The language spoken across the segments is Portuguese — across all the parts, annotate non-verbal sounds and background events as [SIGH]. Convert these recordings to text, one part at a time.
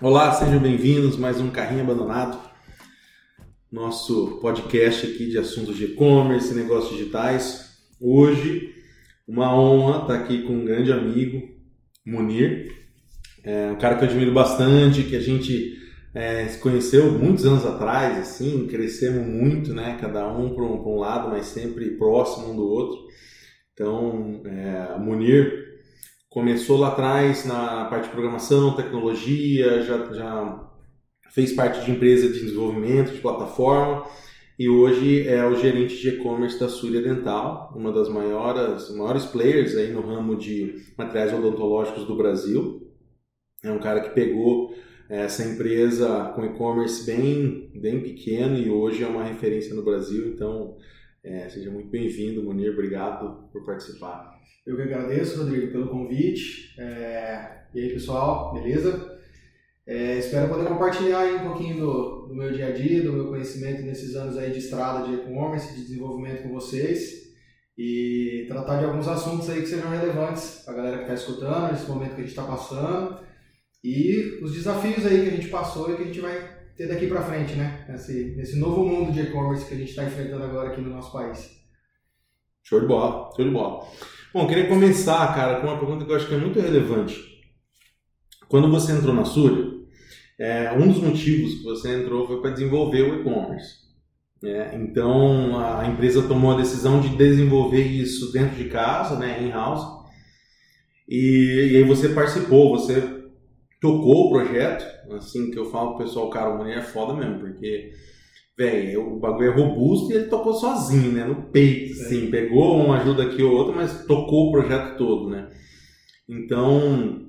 Olá, sejam bem-vindos mais um Carrinho Abandonado, nosso podcast aqui de assuntos de e-commerce, negócios digitais. Hoje, uma honra estar aqui com um grande amigo, Munir, é um cara que eu admiro bastante, que a gente é, se conheceu muitos anos atrás, assim, crescemos muito, né? Cada um para um, um, lado, mas sempre próximo um do outro. Então, é, Munir começou lá atrás na parte de programação, tecnologia, já, já fez parte de empresa de desenvolvimento, de plataforma e hoje é o gerente de e-commerce da Surya Dental, uma das maiores, maiores players aí no ramo de materiais odontológicos do Brasil. É um cara que pegou essa empresa com e-commerce bem, bem pequeno e hoje é uma referência no Brasil, então é, seja muito bem-vindo, Munir, obrigado por participar. Eu que agradeço, Rodrigo, pelo convite. É... E aí, pessoal, beleza? É, espero poder compartilhar um pouquinho do, do, meu dia a dia, do meu conhecimento nesses anos aí de estrada de e-commerce, de desenvolvimento com vocês e tratar de alguns assuntos aí que sejam relevantes para a galera que está escutando, nesse momento que a gente está passando e os desafios aí que a gente passou e que a gente vai ter daqui para frente, né? Nesse, novo mundo de e-commerce que a gente está enfrentando agora aqui no nosso país. Show de bola, show de bola. Bom, queria começar, cara, com uma pergunta que eu acho que é muito relevante. Quando você entrou na Surya, é, um dos motivos que você entrou foi para desenvolver o e-commerce. É, então, a empresa tomou a decisão de desenvolver isso dentro de casa, né, in-house. E, e, aí você participou, você tocou o projeto. Assim que eu falo pro pessoal, cara, o mulher é foda mesmo, porque velho, o bagulho é robusto e ele tocou sozinho, né? No peito, assim. Pegou uma ajuda aqui ou outra, mas tocou o projeto todo, né? Então,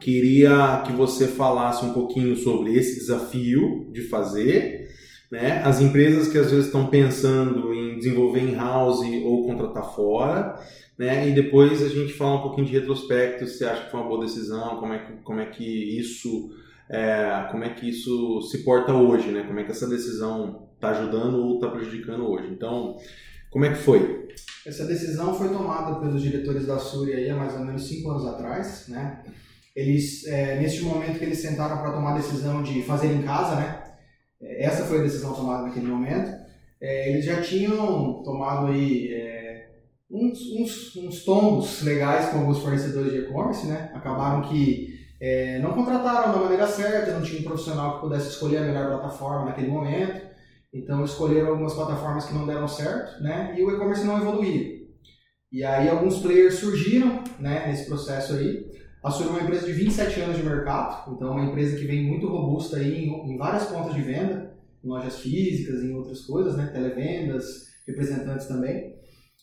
queria que você falasse um pouquinho sobre esse desafio de fazer, né? As empresas que às vezes estão pensando em desenvolver in-house ou contratar fora, né? E depois a gente fala um pouquinho de retrospecto, se acha que foi uma boa decisão, como é que, como é que isso é, como é que isso se porta hoje, né? Como é que essa decisão está ajudando ou está prejudicando hoje. Então, como é que foi? Essa decisão foi tomada pelos diretores da Súria aí há mais ou menos cinco anos atrás, né? Eles, é, neste momento que eles sentaram para tomar a decisão de fazer em casa, né? É, essa foi a decisão tomada naquele momento. É, eles já tinham tomado aí é, uns, uns, uns tombos legais com alguns fornecedores de e-commerce, né? Acabaram que é, não contrataram da maneira certa, não tinha um profissional que pudesse escolher a melhor plataforma naquele momento. Então escolheram algumas plataformas que não deram certo, né? E o e-commerce não evoluía. E aí alguns players surgiram, né, nesse processo aí. A uma empresa de 27 anos de mercado, então é uma empresa que vem muito robusta aí em, em várias pontas de venda, em lojas físicas, em outras coisas, né, televendas, representantes também.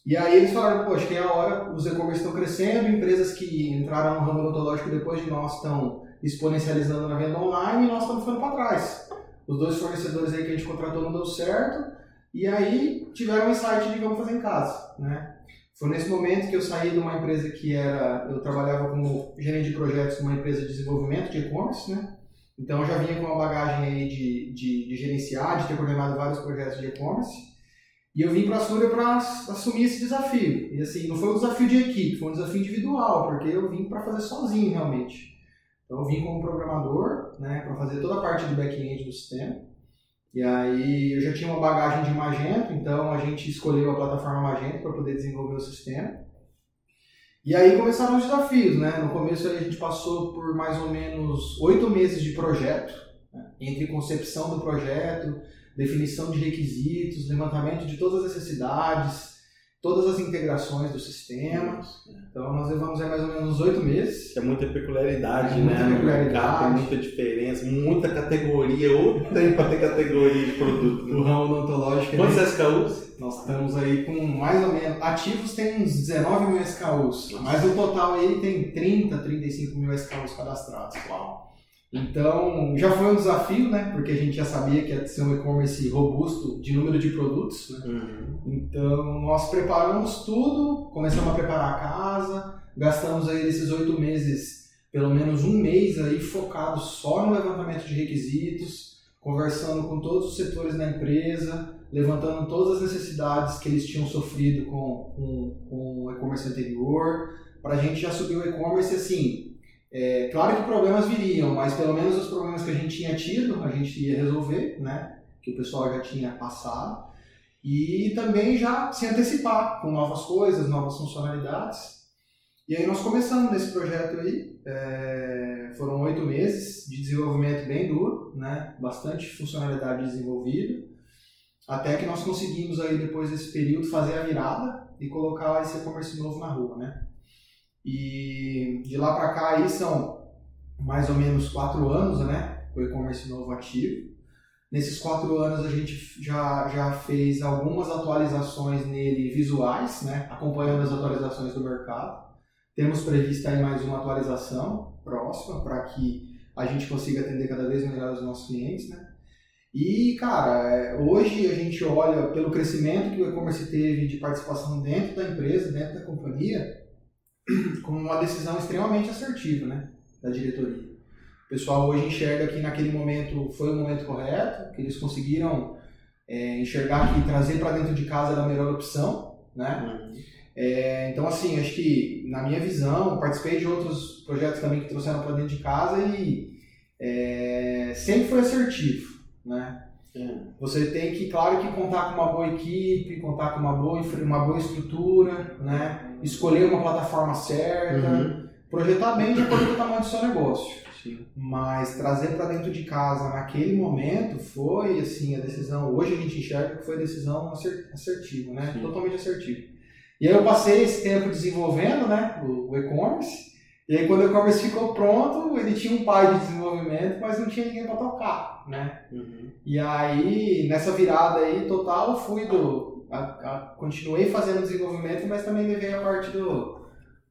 E aí eles falaram, poxa, tem a hora, os e-commerce estão crescendo, empresas que entraram no ramo odontológico depois de nós estão exponencializando na venda online e nós estamos ficando para trás. Os dois fornecedores aí que a gente contratou não deu certo, e aí tiveram um insight de vamos fazer em casa, né? Foi nesse momento que eu saí de uma empresa que era, eu trabalhava como gerente de projetos numa empresa de desenvolvimento de e-commerce, né? Então eu já vinha com uma bagagem aí de, de, de gerenciar, de ter coordenado vários projetos de e-commerce. E eu vim para a Súria para assumir esse desafio. E assim, não foi um desafio de equipe, foi um desafio individual, porque eu vim para fazer sozinho realmente. Então eu vim como programador, né, para fazer toda a parte do back-end do sistema. E aí eu já tinha uma bagagem de Magento, então a gente escolheu a plataforma Magento para poder desenvolver o sistema. E aí começaram os desafios, né? No começo a gente passou por mais ou menos oito meses de projeto, né? entre concepção do projeto, definição de requisitos, levantamento de todas as necessidades, todas as integrações do sistema. Então nós levamos aí mais ou menos oito meses. É muita peculiaridade, é muita né? Peculiaridade. Tem muita diferença, muita categoria, ou tem para ter categoria de produto. Né? O ramo odontológico. Quantos SKUs? Nós estamos aí com mais ou menos. Ativos tem uns 19 mil SKUs, Nossa. mas o total aí tem 30, 35 mil SKUs cadastrados. Uau! Então, já foi um desafio, né? Porque a gente já sabia que ia ser um e-commerce robusto de número de produtos, né? Uhum. Então, nós preparamos tudo, começamos a preparar a casa, gastamos aí esses oito meses, pelo menos um mês aí focado só no levantamento de requisitos, conversando com todos os setores da empresa, levantando todas as necessidades que eles tinham sofrido com, com, com o e-commerce anterior, para a gente já subir o e-commerce assim. É, claro que problemas viriam, mas pelo menos os problemas que a gente tinha tido, a gente ia resolver, né? Que o pessoal já tinha passado. E também já se antecipar com novas coisas, novas funcionalidades. E aí nós começamos nesse projeto aí. É, foram oito meses de desenvolvimento bem duro, né? Bastante funcionalidade desenvolvida. Até que nós conseguimos aí depois desse período fazer a virada e colocar esse e-commerce novo na rua, né? E de lá para cá aí são mais ou menos quatro anos, né? O e-commerce novo ativo. Nesses quatro anos a gente já, já fez algumas atualizações nele visuais, né? Acompanhando as atualizações do mercado. Temos previsto aí mais uma atualização próxima para que a gente consiga atender cada vez melhor os nossos clientes, né? E, cara, é, hoje a gente olha pelo crescimento que o e-commerce teve de participação dentro da empresa, dentro da companhia, [CLEARS THROAT] como uma decisão extremamente assertiva, né, da diretoria. O pessoal hoje enxerga que naquele momento foi o momento correto, que eles conseguiram é, enxergar que trazer para dentro de casa era a melhor opção, né? Uhum. É, então, assim, acho que na minha visão, participei de outros projetos também que trouxeram para dentro de casa e é, sempre foi assertivo, né? Você tem que, claro, que contar com uma boa equipe, contar com uma boa, uma boa estrutura, né? Escolher uma plataforma certa, uhum. projetar bem de acordo com o tamanho do seu negócio. Sim. Mas trazer para dentro de casa naquele momento foi assim a decisão. Hoje a gente enxerga que foi a decisão assertiva, né? Sim. Totalmente assertiva. E aí eu passei esse tempo desenvolvendo, né? O, o e-commerce. E aí quando o e-commerce ficou pronto, ele tinha um pai de desenvolvimento, mas não tinha ninguém para tocar, né? Uhum. E aí nessa virada aí total fui do a, a, continuei fazendo desenvolvimento, mas também levei a parte do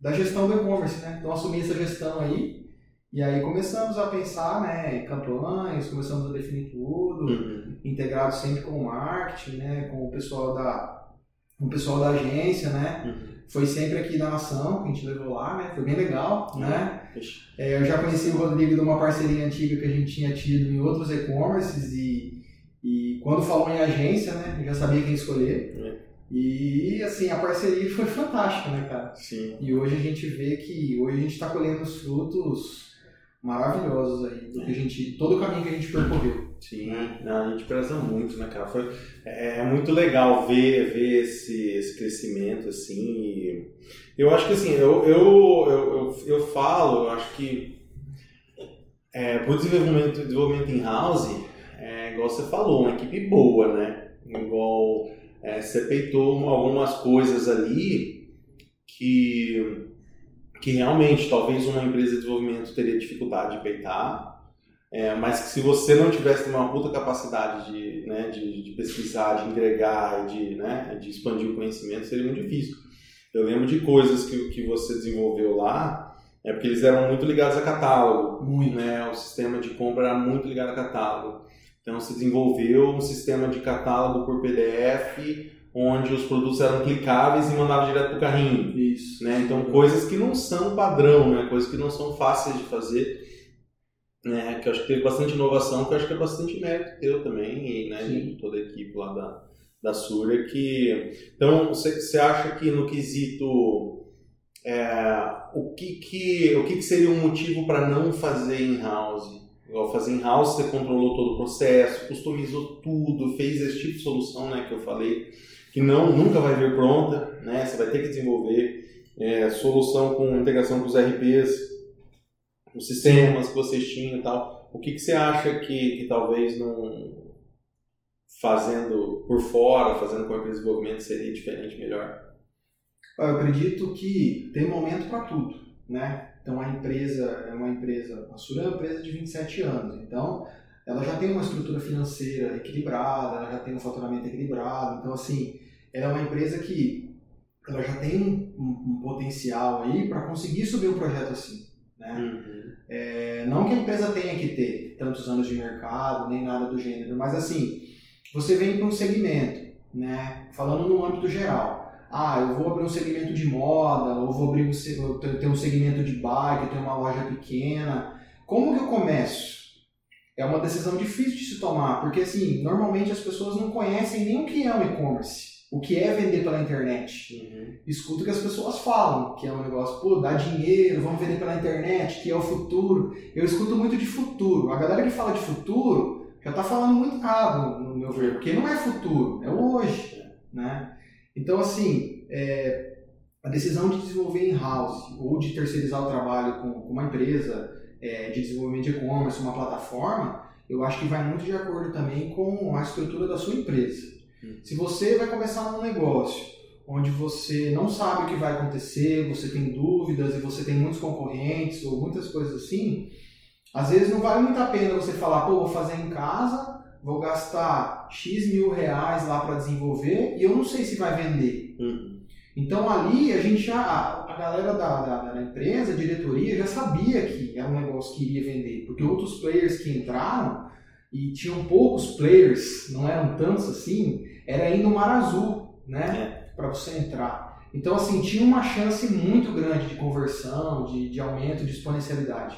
da gestão do e-commerce, né? Então assumi essa gestão aí e aí começamos a pensar, né, em campanhas, começamos a definir tudo, uhum. integrado sempre com o marketing, né, com o pessoal da com o pessoal da agência, né? Uhum. Foi sempre aqui da Nação que a gente levou lá, né? Foi bem legal, uhum. né? É, eu já conheci o Rodrigo de uma parceria antiga que a gente tinha tido em outros e-commerces e, e quando falou em agência, né? Eu já sabia quem escolher. Uhum. E assim, a parceria [LAUGHS] foi fantástica, né, cara? Sim. E hoje a gente vê que hoje a gente está colhendo os frutos maravilhosos aí, do que a gente, todo o caminho que a gente percorreu. Sim, não, a gente preza muito, né, cara? Foi, é, é muito legal ver, ver esse, esse crescimento, assim. eu acho que, assim, eu, eu, eu, eu, eu falo, eu acho que é, o desenvolvimento, desenvolvimento em house, é, igual você falou, uma equipe boa, né? Igual é, você peitou algumas coisas ali que que realmente talvez uma empresa de desenvolvimento teria dificuldade de peitar, é, mas que se você não tivesse uma puta capacidade de, né, de, de pesquisar, de entregar, de, né, de expandir o conhecimento, seria muito difícil. Eu lembro de coisas que, que você desenvolveu lá, é porque eles eram muito ligados a catálogo. Muito. Né? O sistema de compra era muito ligado a catálogo. Então, se desenvolveu um sistema de catálogo por PDF onde os produtos eram clicáveis e mandavam direto para o carrinho. Isso. Né? Então, coisas que não são padrão, né? coisas que não são fáceis de fazer. Né? Que eu acho que teve bastante inovação, que eu acho que é bastante mérito teu também, e né? de toda a equipe lá da, da Surya. Que... Então, você acha que no quesito. É, o que, que, o que, que seria um motivo para não fazer in-house? Igual fazer in-house, você controlou todo o processo, customizou tudo, fez esse tipo de solução né, que eu falei que não nunca vai vir pronta, né? Você vai ter que desenvolver é, solução com integração com os RPs, os sistemas que vocês tinham e tal. O que, que você acha que, que talvez não fazendo por fora, fazendo com de desenvolvimento seria diferente, melhor? Eu acredito que tem momento para tudo, né? Então a empresa é uma empresa, a Sura é uma empresa de 27 anos, então ela já tem uma estrutura financeira equilibrada, ela já tem um faturamento equilibrado, então assim ela é uma empresa que ela já tem um, um, um potencial aí para conseguir subir um projeto assim. Né? Uhum. É, não que a empresa tenha que ter tantos anos de mercado, nem nada do gênero, mas assim, você vem para um segmento, né? falando no âmbito geral. Ah, eu vou abrir um segmento de moda, ou vou abrir um, ter um segmento de bike, ter uma loja pequena. Como que eu começo? É uma decisão difícil de se tomar, porque assim, normalmente as pessoas não conhecem nem o que é um e-commerce o que é vender pela internet. Uhum. Escuta o que as pessoas falam, que é um negócio, pô, dá dinheiro, vamos vender pela internet, que é o futuro. Eu escuto muito de futuro. A galera que fala de futuro já está falando muito errado, no meu ver, porque não é futuro, é o hoje. Né? Então, assim, é, a decisão de desenvolver in-house ou de terceirizar o trabalho com, com uma empresa é, de desenvolvimento de e-commerce, uma plataforma, eu acho que vai muito de acordo também com a estrutura da sua empresa. Se você vai começar um negócio onde você não sabe o que vai acontecer, você tem dúvidas e você tem muitos concorrentes ou muitas coisas assim, às vezes não vale muito a pena você falar, pô, vou fazer em casa, vou gastar X mil reais lá para desenvolver e eu não sei se vai vender. Uhum. Então ali a gente já, a galera da, da, da, empresa, a diretoria, já sabia que era um negócio que iria vender, porque outros players que entraram e tinham poucos players, não eram tantos assim, era indo mar azul, né? Para você entrar. Então, assim, tinha uma chance muito grande de conversão, de, de aumento, de exponencialidade.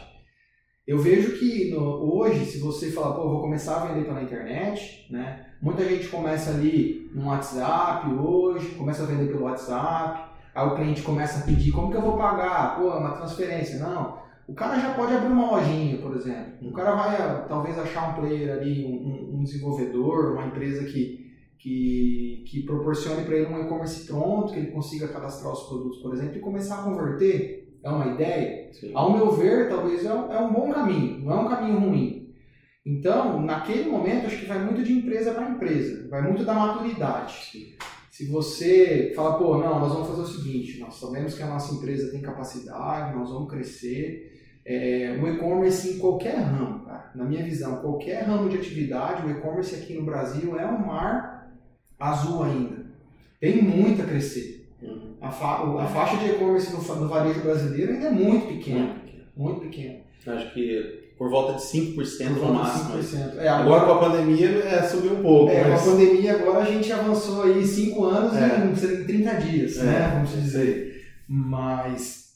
Eu vejo que no, hoje, se você falar, pô, vou começar a vender pela internet, né? Muita gente começa ali no WhatsApp hoje, começa a vender pelo WhatsApp, aí o cliente começa a pedir, como que eu vou pagar? Pô, é uma transferência. Não, o cara já pode abrir uma lojinha, por exemplo. O cara vai talvez achar um player ali, um, um desenvolvedor, uma empresa que, que, que proporcione para ele um e-commerce pronto, que ele consiga cadastrar os produtos, por exemplo, e começar a converter. É uma ideia? Sim. Ao meu ver, talvez é um, é um bom caminho, não é um caminho ruim. Então, naquele momento, acho que vai muito de empresa para empresa, vai muito da maturidade. Sim. Se você fala, pô, não, nós vamos fazer o seguinte, nós sabemos que a nossa empresa tem capacidade, nós vamos crescer, é, o e-commerce em qualquer ramo, cara. Na minha visão, qualquer ramo de atividade, o e-commerce aqui no Brasil é um mar azul ainda. Tem muito a crescer. A, fa a, faixa de e-commerce no, no, varejo brasileiro ainda é muito pequena. Muito pequena. Acho que por volta de 5% por no máximo. 5%. É, agora, agora, com a pandemia é, subiu um pouco. É, mas... com a pandemia agora a gente avançou aí 5 anos é. em, em 30 dias, é. né? Vamos dizer. Mas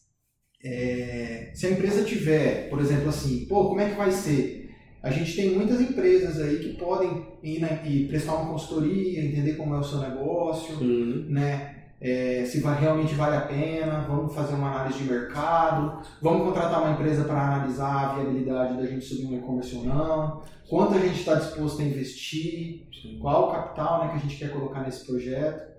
é, se a empresa tiver, por exemplo, assim, pô, como é que vai ser? A gente tem muitas empresas aí que podem ir na, e prestar uma consultoria, entender como é o seu negócio, uhum. né? É, se vai, realmente vale a pena, vamos fazer uma análise de mercado, vamos contratar uma empresa para analisar a viabilidade da gente subir um e-commerce ou não, quanto a gente está disposto a investir, qual o capital né, que a gente quer colocar nesse projeto.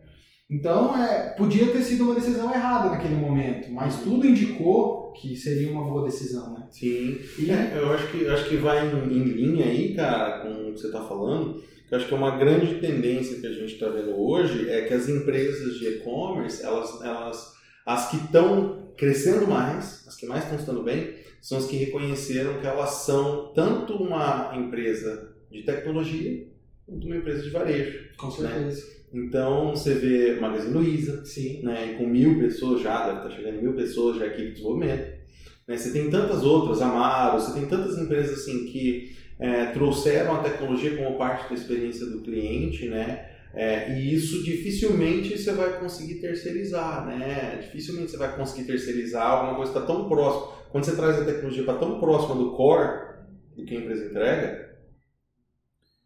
Então, é, podia ter sido uma decisão errada naquele momento, mas tudo indicou que seria uma boa decisão, né? Sim. E... É, eu acho que, acho que vai em, em, linha aí, cara, com o que você está falando. Eu acho que é uma grande tendência que a gente está vendo hoje é que as empresas de e-commerce, elas, elas, as que estão crescendo mais, as que mais estão estando bem, são as que reconheceram que elas são tanto uma empresa de tecnologia quanto uma empresa de varejo. Com certeza. Né? Então você vê Magazine Luiza, Sim. Né, com mil pessoas já, deve estar chegando mil pessoas já aqui de desenvolvimento. Né, você tem tantas outras, Amaro, você tem tantas empresas assim que é, trouxeram a tecnologia como parte da experiência do cliente, né? É, e isso dificilmente você vai conseguir terceirizar, né? Dificilmente você vai conseguir terceirizar alguma coisa que está tão próxima. Quando você traz a tecnologia para tão próxima do core do que a empresa entrega,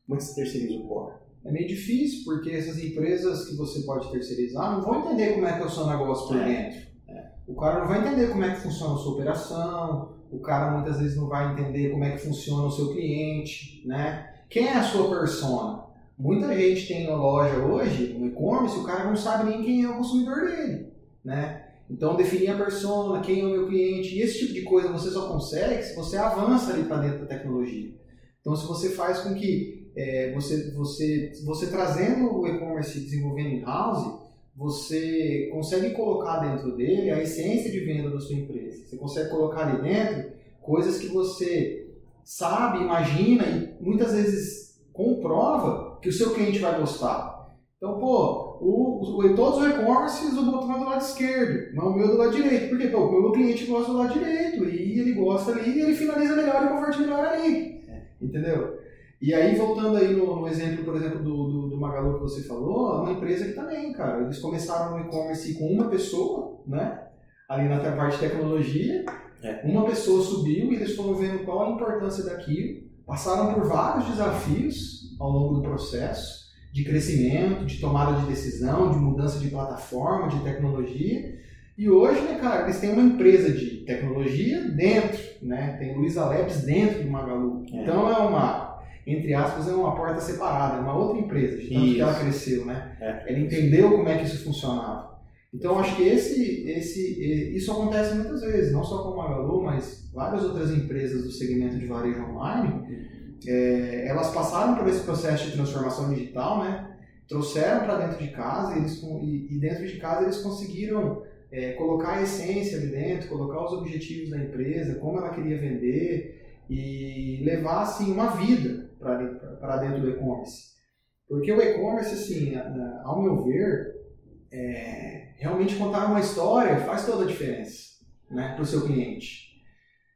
como é que você terceiriza o core? é meio difícil, porque essas empresas que você pode terceirizar não vão entender como é que é o seu negócio por é. dentro. É. O cara não vai entender como é que funciona a sua operação, o cara muitas vezes não vai entender como é que funciona o seu cliente, né? Quem é a sua persona? Muita gente tem uma loja hoje, no e-commerce, o cara não sabe nem quem é o consumidor dele, né? Então, definir a persona, quem é o meu cliente, e esse tipo de coisa você só consegue se você avança ali para dentro da tecnologia. Então, se você faz com que é, você, você, você trazendo o e-commerce e desenvolvendo in-house, você consegue colocar dentro dele a essência de venda da sua empresa. Você consegue colocar ali dentro coisas que você sabe, imagina e muitas vezes comprova que o seu cliente vai gostar. Então, pô, o, o, todos os e-commerces o botão é do lado esquerdo, mas o meu é do lado direito. Por quê? Pô, o meu cliente gosta do lado direito e ele gosta ali e ele finaliza melhor e converte melhor ali. Entendeu? E aí, voltando aí no, no exemplo, por exemplo, do, do, do, Magalu que você falou, é uma empresa que também, cara, eles começaram no e-commerce com uma pessoa, né? Ali na parte de tecnologia, é. uma pessoa subiu e eles foram vendo qual a importância daquilo, passaram por vários desafios ao longo do processo, de crescimento, de tomada de decisão, de mudança de plataforma, de tecnologia. E hoje, né, cara, eles têm uma empresa de tecnologia dentro, né? Tem Luiza Labs dentro do Magalu. É. Então é uma, entre aspas, é uma porta separada, é uma outra empresa, de tanto isso. que ela cresceu, né? É. Ela entendeu como é que isso funcionava. Então acho que esse, esse, isso acontece muitas vezes, não só com o Magalu, mas várias outras empresas do segmento de varejo online, é, elas passaram por esse processo de transformação digital, né? Trouxeram para dentro de casa e, eles, e, e dentro de casa eles conseguiram é, colocar a essência ali dentro, colocar os objetivos da empresa, como ela queria vender e levar assim uma vida para dentro do e-commerce. Porque o e-commerce, assim, ao meu ver, é, realmente contar uma história faz toda a diferença né, para o seu cliente.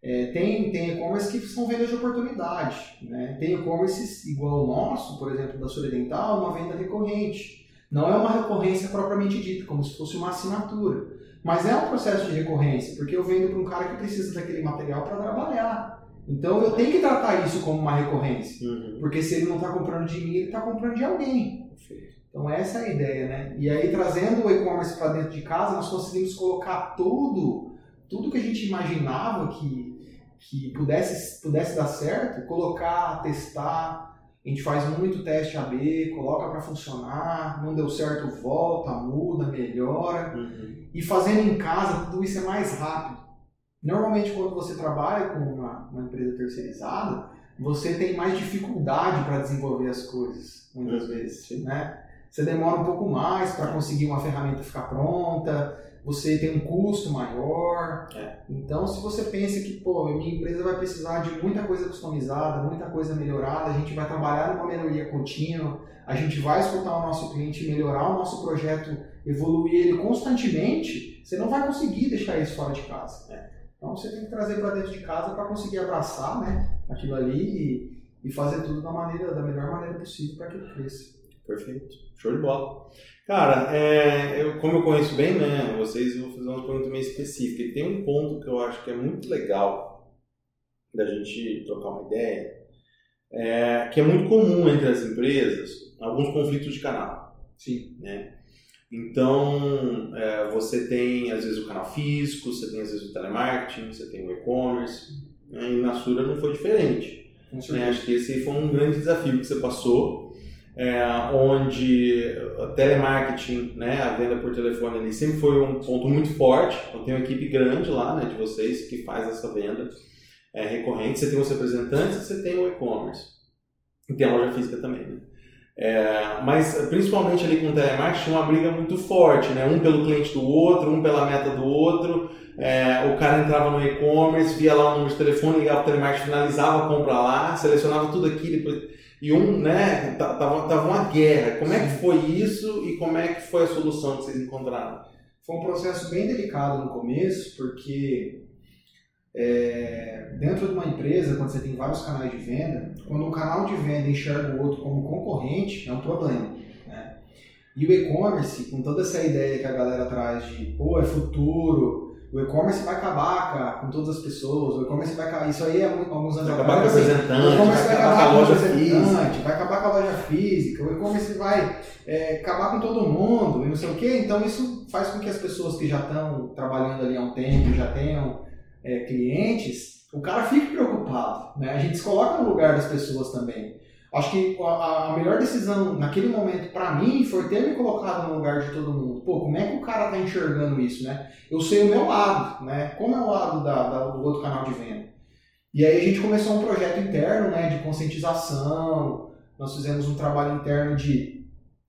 É, tem tem e-commerce que são vendas de oportunidade. Né? Tem e-commerce igual o nosso, por exemplo, da Sura Dental, uma venda recorrente. Não é uma recorrência propriamente dita, como se fosse uma assinatura. Mas é um processo de recorrência, porque eu vendo para um cara que precisa daquele material para trabalhar. Então eu tenho que tratar isso como uma recorrência. Uhum. Porque se ele não está comprando de mim, ele está comprando de alguém. Então essa é a ideia, né? E aí trazendo o e-commerce para dentro de casa, nós conseguimos colocar tudo, tudo que a gente imaginava que, que pudesse, pudesse dar certo, colocar, testar, a gente faz muito teste AB, coloca para funcionar, não deu certo, volta, muda, melhora. Uhum. E fazendo em casa, tudo isso é mais rápido. Normalmente, quando você trabalha com uma, uma empresa terceirizada, você tem mais dificuldade para desenvolver as coisas, muitas uhum. vezes. Né? Você demora um pouco mais para conseguir uma ferramenta ficar pronta, você tem um custo maior. É. Então, se você pensa que, pô, minha empresa vai precisar de muita coisa customizada, muita coisa melhorada, a gente vai trabalhar numa melhoria contínua, a gente vai escutar o nosso cliente, melhorar o nosso projeto, evoluir ele constantemente, você não vai conseguir deixar isso fora de casa. É. Então, você tem que trazer para dentro de casa para conseguir abraçar né, aquilo ali e, e fazer tudo da, maneira, da melhor maneira possível para que ele cresça. Perfeito. Show de bola. Cara, é, eu, como eu conheço bem, né, vocês, eu vou fazer uma pergunta meio específica. E tem um ponto que eu acho que é muito legal da gente trocar uma ideia, é, que é muito comum entre as empresas, alguns conflitos de canal. Sim. Né? Então, é, você tem, às vezes, o canal físico, você tem, às vezes, o telemarketing, você tem o e-commerce, né? e na Sura não foi diferente. Né? Acho que esse foi um grande desafio que você passou é, onde telemarketing, né, a venda por telefone ali sempre foi um ponto muito forte. Então tem uma equipe grande lá, né, de vocês que faz essa venda é, recorrente. Você tem os representantes, você tem o e-commerce e tem a loja física também. Né? É, mas principalmente ali com o telemarketing tinha uma briga muito forte, né? Um pelo cliente do outro, um pela meta do outro. É, o cara entrava no e-commerce, via lá o número de telefone, ligava o telemarketing, finalizava a compra lá, selecionava tudo aqui, depois e um, né, tava, tava uma guerra. Como é que foi isso e como é que foi a solução que vocês encontraram? Foi um processo bem delicado no começo, porque é, dentro de uma empresa, quando você tem vários canais de venda, quando um canal de venda enxerga o outro como concorrente, é um problema. Né? E o e-commerce, com toda essa ideia que a galera traz de, pô, é futuro, o e-commerce vai acabar com todas as pessoas, o e-commerce vai acabar, isso aí é alguns anos vai acabar com o representante, o e-commerce vai, acabar com a loja física, vai acabar com a loja física, o e-commerce vai é, acabar com todo mundo e não sei o quê, então isso faz com que as pessoas que já estão trabalhando ali há um tempo, já tenham é, clientes, o cara fique preocupado, né? A gente se coloca no lugar das pessoas também. Acho que a, a melhor decisão naquele momento para mim foi ter me colocado no lugar de todo mundo. Pô, como é que o cara tá enxergando isso, né? Eu sei o meu lado, né? Como é o lado da, da, do outro canal de venda. E aí a gente começou um projeto interno, né, de conscientização. Nós fizemos um trabalho interno de,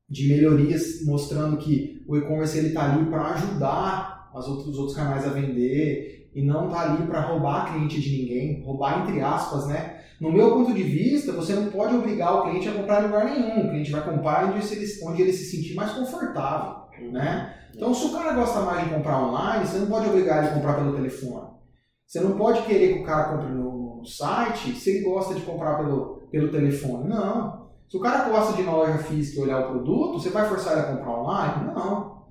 de melhorias, mostrando que o e-commerce ele tá ali para ajudar as outros, os outros canais a vender e não tá ali para roubar cliente de ninguém, roubar entre aspas, né? No meu ponto de vista, você não pode obrigar o cliente a comprar em lugar nenhum. O cliente vai comprar onde ele, onde ele se sentir mais confortável, né? Então, se o cara gosta mais de comprar online, você não pode obrigar ele a comprar pelo telefone. Você não pode querer que o cara compre no, no site se ele gosta de comprar pelo, pelo telefone. Não. Se o cara gosta de ir na loja física e olhar o produto, você vai forçar ele a comprar online? Não.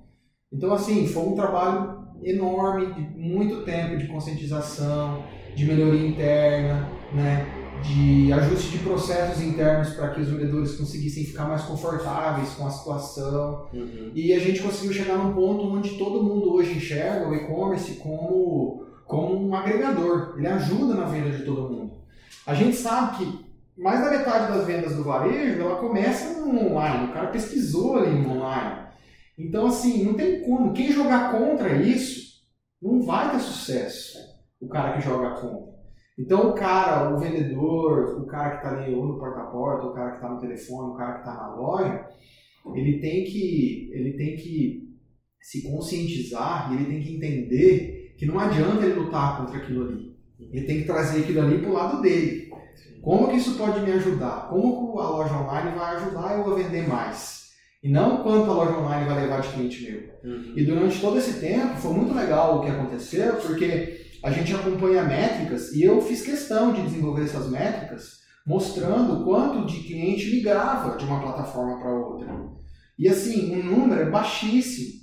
Então, assim, foi um trabalho enorme, de muito tempo de conscientização, de melhoria interna, né? de ajuste de processos internos para que os vendedores conseguissem ficar mais confortáveis com a situação. Uhum. E a gente conseguiu chegar num ponto onde todo mundo hoje enxerga o e-commerce como, como um agregador. Ele ajuda na venda de todo mundo. A gente sabe que mais da metade das vendas do varejo ela começa no online. O cara pesquisou ali no online. Então, assim, não tem como. Quem jogar contra isso não vai ter sucesso. O cara que joga contra. Então, o cara, o vendedor, o cara que está ali ou no porta-a-porta, o cara que está no telefone, o cara que está na loja, ele tem que ele tem que se conscientizar e ele tem que entender que não adianta ele lutar contra aquilo ali. Ele tem que trazer aquilo ali para o lado dele. Como que isso pode me ajudar? Como que a loja online vai ajudar eu a vender mais? E não quanto a loja online vai levar de cliente meu. Uhum. E durante todo esse tempo foi muito legal o que aconteceu, porque a gente acompanha métricas e eu fiz questão de desenvolver essas métricas mostrando quanto de cliente migrava de uma plataforma para outra. E assim, um número é baixíssimo.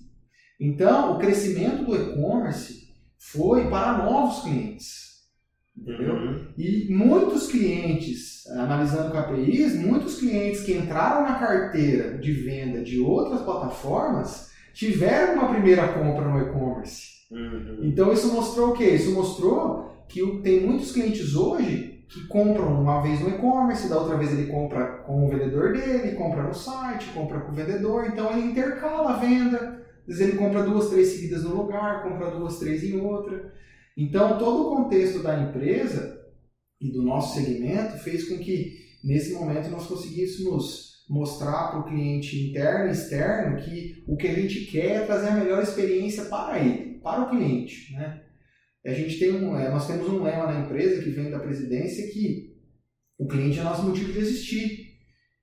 Então, o crescimento do e-commerce foi para novos clientes. Entendeu? Uhum. E muitos clientes, analisando KPIs, muitos clientes que entraram na carteira de venda de outras plataformas tiveram uma primeira compra no e-commerce. Uhum. Então isso mostrou o quê? Isso mostrou que tem muitos clientes hoje que compram uma vez no e-commerce, da outra vez ele compra com o vendedor dele, compra no site, compra com o vendedor, então ele intercala a venda. Às vezes ele compra duas, três seguidas no lugar, compra duas, três em outra. Então todo o contexto da empresa e do nosso segmento fez com que nesse momento nós conseguíssemos mostrar para o cliente interno e externo que o que a gente quer é trazer a melhor experiência para ele, para o cliente, né? A gente tem um, é, nós temos um lema na empresa que vem da presidência que o cliente é nosso motivo de existir.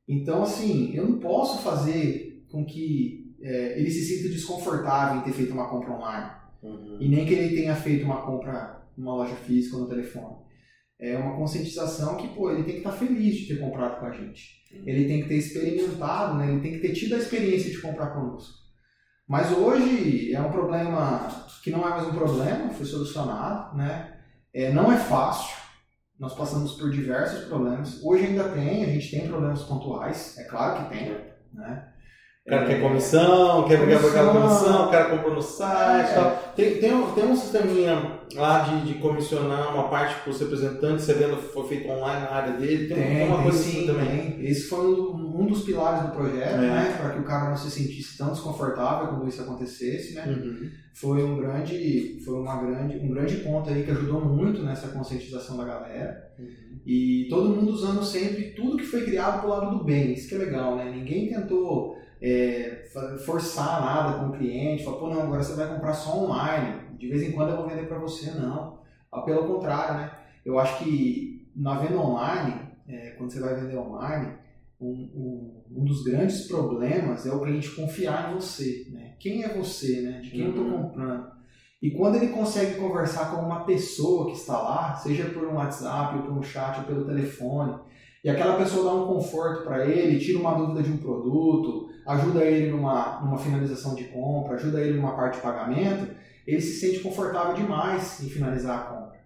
Então, assim, eu não posso fazer com que é, ele se sinta desconfortável em ter feito uma compra online Uhum. e nem que ele tenha feito uma compra numa loja física ou no telefone. É uma conscientização que, pô, ele tem que estar feliz de ter comprado com a gente. Ele tem que ter experimentado, né? ele tem que ter tido a experiência de comprar conosco. Mas hoje é um problema que não é mais um problema, foi solucionado, né? É, não é fácil, nós passamos por diversos problemas. Hoje ainda tem, a gente tem problemas pontuais, é claro que tem, né? O cara quer comissão, quer pegar aquela Comissão. o cara comprou no site É. tal. Tem, tem, um, tem um sisteminha lá de, de comissionar uma parte para os representantes, você vendo foi feito online na área dele, tem, tem uma coisa assim também. tem. Esse foi um, um dos pilares do projeto, É. né? Para que o cara não se sentisse tão desconfortável quando isso acontecesse, né? Uhum. Foi um grande, foi uma grande, um grande ponto aí que ajudou muito nessa conscientização da galera. Uhum. E todo mundo usando sempre tudo que foi criado pro lado do bem. Isso que é legal, né? Ninguém tentou é, forçar nada com o cliente, falar, pô, não, agora você vai comprar só online. De vez em quando eu vou vender para você, não. Ah, Pelo contrário, né? Eu acho que na venda online, é, quando você vai vender online, um, um, um dos grandes problemas é o cliente confiar em você, né? Quem é você, né? De quem eu Uhum. estou comprando. E quando ele consegue conversar com uma pessoa que está lá, seja por um WhatsApp, ou por um chat, ou pelo telefone, e aquela pessoa dá um conforto para ele, tira uma dúvida de um produto, ajuda ele numa, numa finalização de compra, ajuda ele numa parte de pagamento, ele se sente confortável demais em finalizar a compra.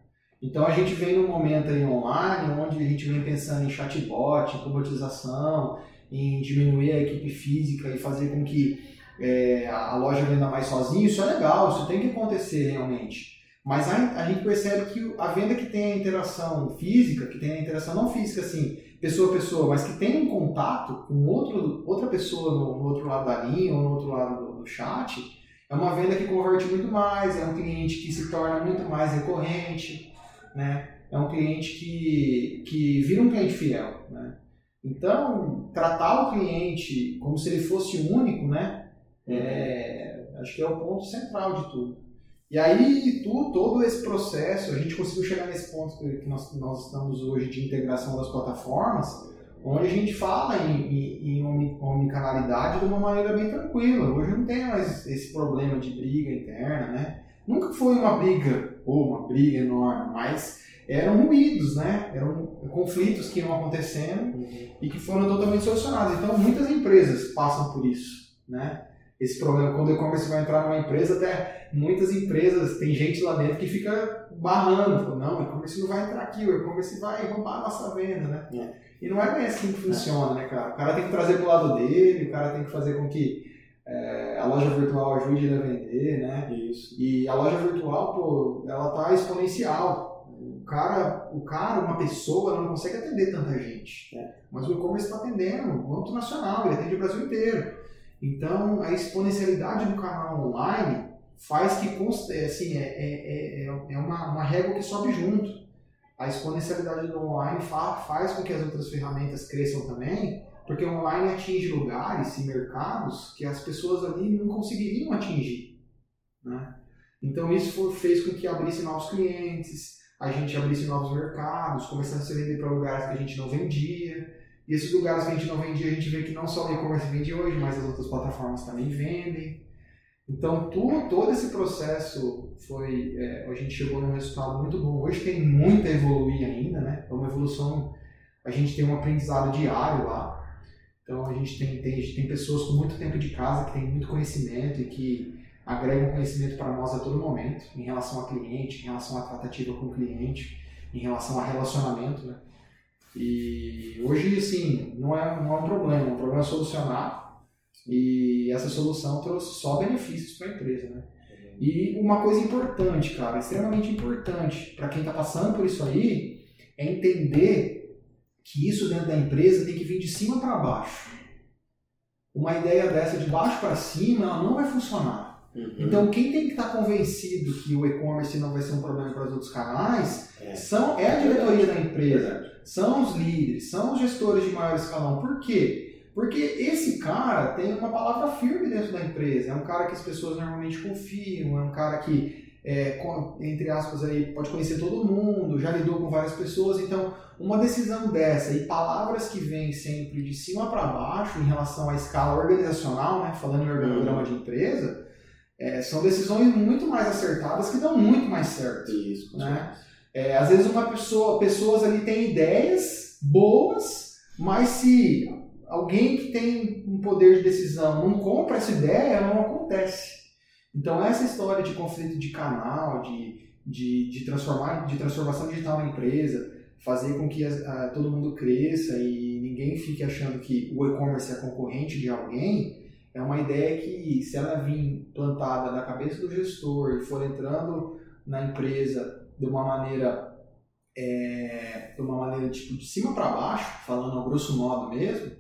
Então a gente vem num momento aí online onde a gente vem pensando em chatbot, em robotização, em diminuir a equipe física e fazer com que é, a loja venda mais sozinho. Isso é legal, isso tem que acontecer realmente. Mas a, a gente percebe que a venda que tem a interação física, que tem a interação não física assim, pessoa a pessoa, mas que tem um contato com outro, outra pessoa no, no outro lado da linha ou no outro lado do, do chat, é uma venda que converte muito mais, é um cliente que se torna muito mais recorrente, né? é um cliente que, que vira um cliente fiel. Né? Então, tratar o cliente como se ele fosse único, né? É, acho que é o ponto central de tudo. E aí, tu, todo esse processo, a gente conseguiu chegar nesse ponto que nós, nós estamos hoje de integração das plataformas, onde a gente fala em, em, em omni- omnicanalidade de uma maneira bem tranquila. Hoje não tem mais esse problema de briga interna, né? Nunca foi uma briga, ou uma briga enorme, mas eram ruídos, né? Eram conflitos que iam acontecendo e que foram totalmente solucionados. Então, muitas empresas passam por isso, né? Esse problema. Quando o e-commerce vai entrar numa empresa, até muitas empresas, tem gente lá dentro que fica barrando. Não, o e-commerce não vai entrar aqui, o e-commerce vai roubar a nossa venda, né? É. E não é bem assim que funciona, né, cara? O cara tem que trazer pro lado dele, o cara tem que fazer com que é, a loja virtual ajude ele a vender, né? Isso. E a loja virtual, pô, ela tá exponencial. O cara, o cara, uma pessoa, não consegue atender tanta gente. É. Mas o e-commerce está atendendo, o âmbito nacional, ele atende o Brasil inteiro. Então, a exponencialidade do canal online faz que, assim, é, é, é, é uma, uma régua que sobe junto. A exponencialidade do online faz com que as outras ferramentas cresçam também, porque o online atinge lugares e mercados que as pessoas ali não conseguiriam atingir. Né? Então, isso fez com que abrisse novos clientes, a gente abrisse novos mercados, começasse a vender para lugares que a gente não vendia. E esses lugares que a gente não vendia, a gente vê que não só o e-commerce vende hoje, mas as outras plataformas também vendem. Então, tudo, todo esse processo foi. É, a gente chegou num resultado muito bom. Hoje tem muito a evoluir ainda, né? É uma evolução. A gente tem um aprendizado diário lá. Então, a gente tem, tem, tem pessoas com muito tempo de casa que têm muito conhecimento e que agregam conhecimento para nós a todo momento, em relação a cliente, em relação à tratativa com o cliente, em relação a relacionamento, né? E hoje, assim, não é, não é um problema, o problema é solucionar e essa solução trouxe só benefícios para a empresa, né? E uma coisa importante, cara, extremamente importante para quem está passando por isso aí, é entender que isso dentro da empresa tem que vir de cima para baixo. Uma ideia dessa de baixo para cima, ela não vai funcionar. Uhum. Então, quem tem que estar tá convencido que o e-commerce não vai ser um problema para os outros canais é, são, é a diretoria da empresa são os líderes, são os gestores de maior escalão. Por quê? Porque esse cara tem uma palavra firme dentro da empresa, é um cara que as pessoas normalmente confiam, é um cara que, é, entre aspas, aí, pode conhecer todo mundo, já lidou com várias pessoas, então uma decisão dessa e palavras que vêm sempre de cima para baixo em relação à escala organizacional, né, falando em organograma de empresa, é, são decisões muito mais acertadas que dão muito mais certo. Isso, né? É, às vezes uma pessoa, pessoas ali têm ideias boas, mas se alguém que tem um poder de decisão não compra essa ideia, não acontece. Então essa história de conflito de canal, de, de, de transformar, de transformação digital na empresa, fazer com que a, a, todo mundo cresça e ninguém fique achando que o e-commerce é concorrente de alguém, é uma ideia que, se ela vir plantada na cabeça do gestor e for entrando na empresa de uma maneira é, de uma maneira tipo de cima para baixo, falando a grosso modo mesmo,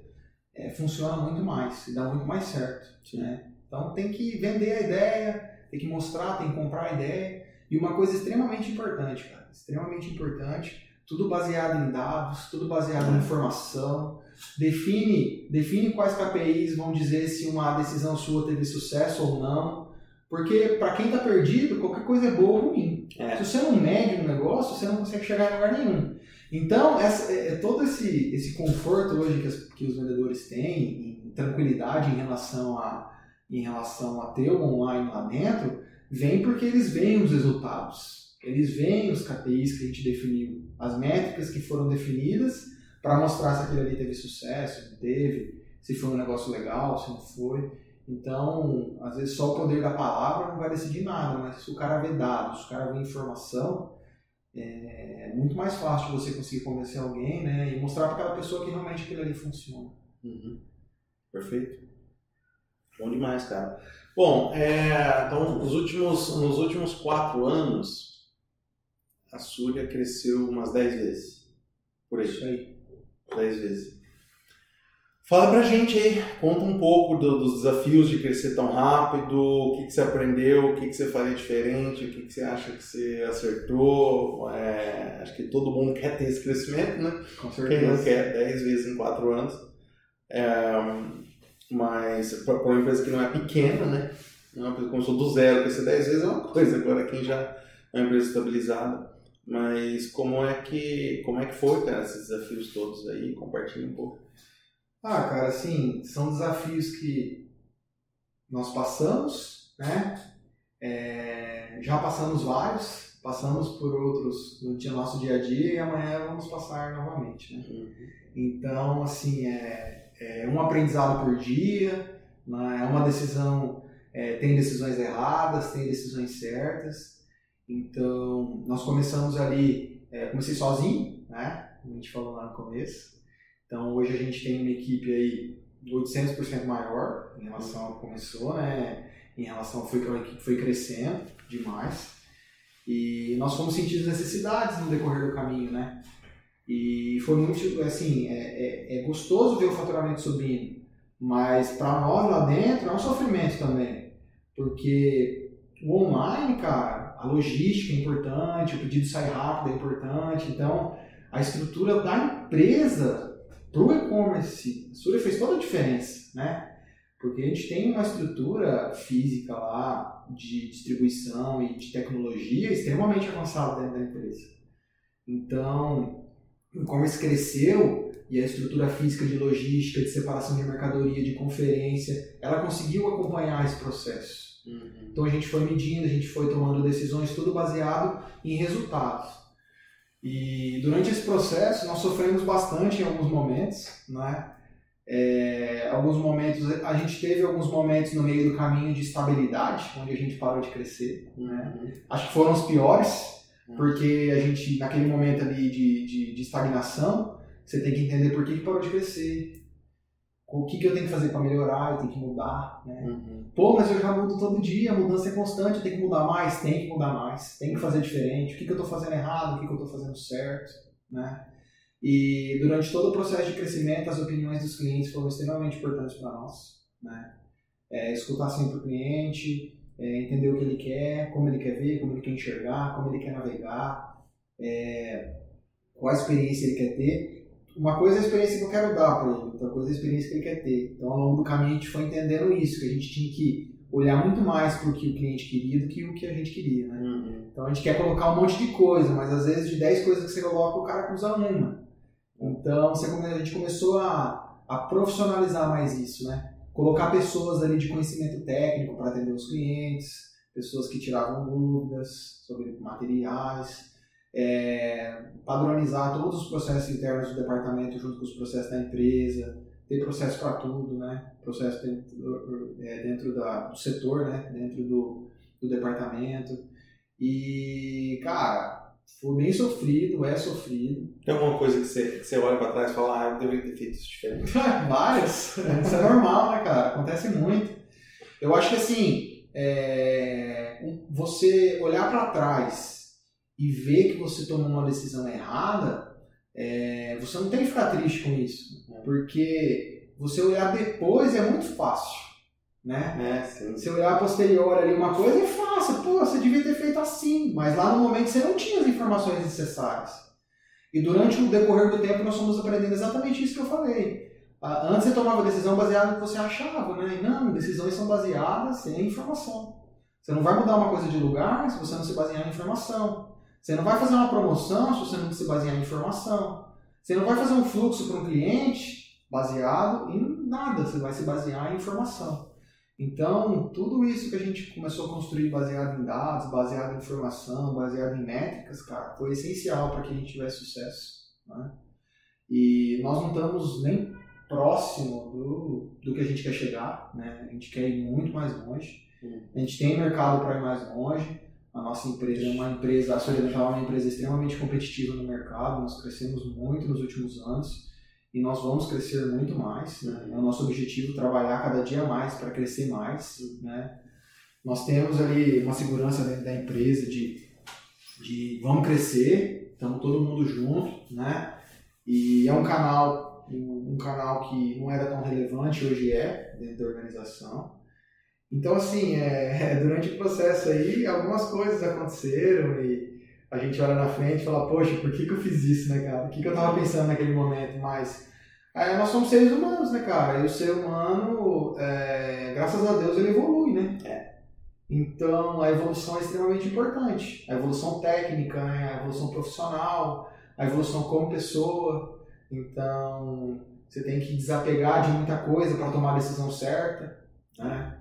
é, funciona muito mais e dá muito mais certo. Né? Então tem que vender a ideia, tem que mostrar, tem que comprar a ideia. E uma coisa extremamente importante, cara, extremamente importante, tudo baseado em dados, tudo baseado em informação. Define, define quais KPIs vão dizer se uma decisão sua teve sucesso ou não. Porque para quem está perdido, qualquer coisa é boa ou ruim. É. Se você não mede um negócio, você não consegue chegar em lugar nenhum. Então, essa, é, é, todo esse, esse conforto hoje que, as, que os vendedores têm, em tranquilidade em relação, a, em relação a ter o online lá dentro, vem porque eles veem os resultados. Eles veem os KPIs que a gente definiu, as métricas que foram definidas para mostrar se aquilo ali teve sucesso, teve, se foi um negócio legal, se não foi. Então, às vezes só o poder da palavra não vai decidir nada, mas se o cara vê dados, se o cara vê informação, é muito mais fácil você conseguir convencer alguém né, e mostrar para aquela pessoa que realmente aquilo ali funciona. Uhum. Perfeito. Bom demais, cara. Bom, é, então nos últimos, nos últimos quatro anos, a Súria cresceu umas 10 vezes. Por. Isso aí. 10 vezes. Fala pra gente aí, conta um pouco do, dos desafios de crescer tão rápido, o que, que você aprendeu, o que, que você faria diferente, o que, que você acha que você acertou. É, acho que todo mundo quer ter esse crescimento, né? Com certeza. Quem não quer 10 vezes em 4 anos. É, mas para uma empresa que não é pequena, né? Uma empresa que começou do zero, crescer 10 vezes é uma coisa. Agora quem já é uma empresa estabilizada. Mas como é que, como é que foi, cara, esses desafios todos aí? Compartilha um pouco. Ah, cara, assim, são desafios que nós passamos, né? É, já passamos vários, passamos por outros no dia, nosso dia a dia e amanhã vamos passar novamente, né? Uhum. Então, assim, é, é um aprendizado por dia, Né? É uma decisão, é, tem decisões erradas, tem decisões certas. Então, nós começamos ali, é, comecei sozinho, né? Como a gente falou lá no começo. Então, hoje a gente tem uma equipe aí 800% maior em relação ao que começou, né? Em relação equipe foi crescendo demais. E nós fomos sentindo necessidades no decorrer do caminho, né? E foi muito, assim, é, é, é gostoso ver o faturamento subindo, mas para nós lá dentro é um sofrimento também, porque o online, cara, a logística é importante, o pedido sai rápido é importante, então a estrutura da empresa para o e-commerce, a Sura fez toda a diferença, né? Porque a gente tem uma estrutura física lá de distribuição e de tecnologia extremamente avançada dentro da empresa. Então, o e-commerce cresceu e a estrutura física de logística, de separação de mercadoria, de conferência, ela conseguiu acompanhar esse processo. Uhum. Então a gente foi medindo, a gente foi tomando decisões, tudo baseado em resultados. E durante esse processo nós sofremos bastante em alguns momentos, né? É, alguns momentos a gente teve alguns momentos no meio do caminho de estabilidade, onde a gente parou de crescer. Né? Uhum. Acho que foram os piores, uhum. porque a gente naquele momento ali de, de, de estagnação, você tem que entender por que, que parou de crescer, o que, que eu tenho que fazer para melhorar, eu tenho que mudar, né? Uhum. Pô, mas eu já mudo todo dia, a mudança é constante, eu tenho que mudar mais, tem que mudar mais, tem que fazer diferente, o que, que eu estou fazendo errado, o que, que eu estou fazendo certo, né? E durante todo o processo de crescimento, as opiniões dos clientes foram extremamente importantes para nós, né? É, escutar sempre o cliente, é, entender o que ele quer, como ele quer ver, como ele quer enxergar, como ele quer navegar, é, qual a experiência ele quer ter uma coisa é a experiência que eu quero dar para ele, outra coisa é a experiência que ele quer ter. Então, ao longo do caminho, a gente foi entendendo isso, que a gente tinha que olhar muito mais para o que o cliente queria do que o que a gente queria, né? Uhum. Então, a gente quer colocar um monte de coisa, mas às vezes de 10 coisas que você coloca, o cara usa uma. Então, a gente começou a, a profissionalizar mais isso, né? Colocar pessoas ali de conhecimento técnico para atender os clientes, pessoas que tiravam dúvidas sobre materiais, é, padronizar todos os processos internos do departamento junto com os processos da empresa, ter processo para tudo, né? Processo dentro, do, é, dentro da, do setor, né? Dentro do, do departamento. E, cara, foi bem sofrido, é sofrido. Tem alguma coisa que você, que você olha para trás e fala, ah, eu deveria ter feito isso diferente? [LAUGHS] Várias. Isso é normal, né, cara? Acontece muito. Eu acho que, assim, é, você olhar para trás e ver que você tomou uma decisão errada, é, você não tem que ficar triste com isso, né? porque você olhar depois é muito fácil, né? É, você olhar a posterior ali uma coisa é fácil, pô, você devia ter feito assim, mas lá no momento você não tinha as informações necessárias. E durante o decorrer do tempo nós fomos aprendendo exatamente isso que eu falei. Antes você tomava decisão baseada no que você achava, né? E não, decisões são baseadas em informação. Você não vai mudar uma coisa de lugar se você não se basear em informação. Você não vai fazer uma promoção se você não se basear em informação. Você não vai fazer um fluxo para um cliente baseado em nada, você vai se basear em informação. Então, tudo isso que a gente começou a construir baseado em dados, baseado em informação, baseado em métricas, cara, foi essencial para que a gente tivesse sucesso. Né? E nós não estamos nem próximo do, do que a gente quer chegar, né? a gente quer ir muito mais longe, a gente tem mercado para ir mais longe, a nossa empresa é uma empresa, a Solidental é uma empresa extremamente competitiva no mercado, nós crescemos muito nos últimos anos e nós vamos crescer muito mais. Né? É o nosso objetivo trabalhar cada dia mais para crescer mais. Né? Nós temos ali uma segurança dentro da empresa de, de vamos crescer, estamos todo mundo junto, né? E é um canal, um, um canal que não era tão relevante, hoje é, dentro da organização. Então, assim, [LAUGHS] é, durante o processo aí, algumas coisas aconteceram e a gente olha na frente e fala, poxa, por que, que eu fiz isso, né, cara? O que, que eu tava pensando naquele momento? Mas é, nós somos seres humanos, né, cara? E o ser humano, é, graças a Deus, ele evolui, né? É. Então, a evolução é extremamente importante. A evolução técnica, né? a evolução profissional, a evolução como pessoa. Então, você tem que desapegar de muita coisa para tomar a decisão certa, né?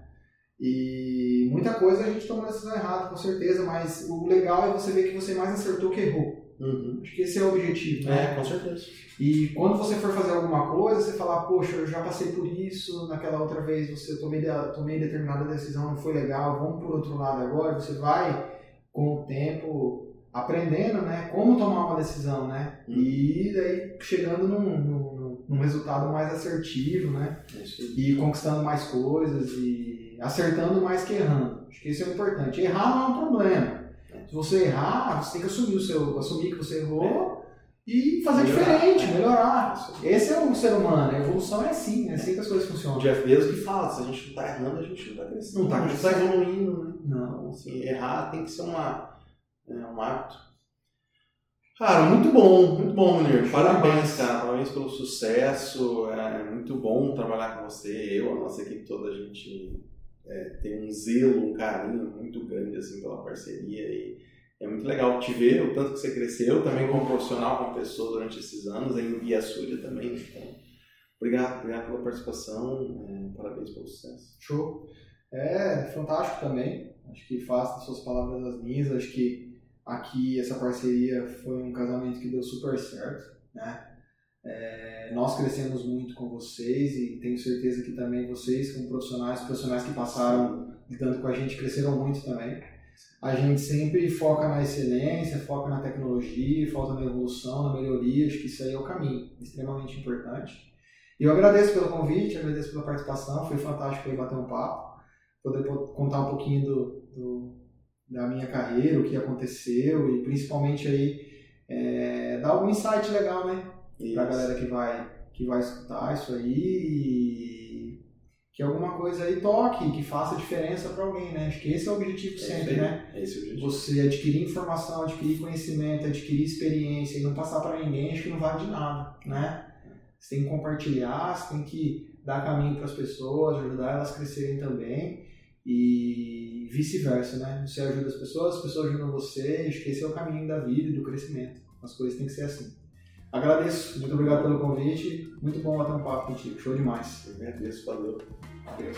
E muita coisa a gente tomou decisão errada, com certeza, mas o legal é você ver que você mais acertou que errou. Uhum. Acho que esse é o objetivo, né? É, com certeza. E quando você for fazer alguma coisa, você falar, poxa, eu já passei por isso, naquela outra vez você tomei, tomei determinada decisão, não foi legal, vamos por outro lado agora, você vai com o tempo aprendendo, né, como tomar uma decisão, né? Hum. E daí chegando num, num, num resultado mais assertivo, né? É. E conquistando mais coisas e acertando mais que errando. Acho que isso é importante. Errar não é um problema. Se você errar, você tem que assumir o seu, assumir que você errou e fazer Melhorar. diferente, melhorar. Esse é o ser humano, a evolução é assim, é assim que as coisas O funcionam. Jeff Bezos que fala, se a gente não tá errando, a gente não tá crescendo. Não tá gente tá crescendo. evoluindo, né? Não. Então, assim, errar tem que ser uma, é, um hábito. Cara, muito bom, muito bom, Munir. Parabéns, cara. Parabéns pelo sucesso. É muito bom trabalhar com você. Eu, a nossa equipe toda, a gente é, tem um zelo, um carinho muito grande assim, pela parceria. E é muito legal te ver, o tanto que você cresceu também como profissional, como pessoa durante esses anos, Guia Súria também. Então, obrigado, obrigado pela participação. é, parabéns pelo sucesso. Show. É fantástico também. Acho que faço suas palavras as minhas. Acho que aqui essa parceria foi um casamento que deu super certo, né? É, nós crescemos muito com vocês e tenho certeza que também vocês, como profissionais, profissionais que passaram lidando com a gente, cresceram muito também. A gente sempre foca na excelência, foca na tecnologia, foca na evolução, na melhoria. Acho que isso aí é o caminho, extremamente importante. E eu agradeço pelo convite, agradeço pela participação, foi fantástico aí bater um papo, poder po- contar um pouquinho do, do- da minha carreira, o que aconteceu e principalmente aí é, dar algum insight legal, né? Pra galera que vai, que vai escutar isso aí e que alguma coisa aí toque, que faça diferença para alguém, né? Acho que esse é o objetivo É sempre, aí. né? É esse o objetivo. Você adquirir informação, adquirir conhecimento, adquirir experiência e não passar para ninguém, acho que não vale de nada, né? Você tem que compartilhar, você tem que dar caminho para as pessoas, ajudar elas a crescerem também e vice-versa, né? Você ajuda as pessoas, as pessoas ajudam você, acho que esse é o caminho da vida e do crescimento. As coisas têm que ser assim. Agradeço, muito obrigado pelo convite, muito bom bater um papo contigo, show demais. Eu agradeço, valeu. Adeus.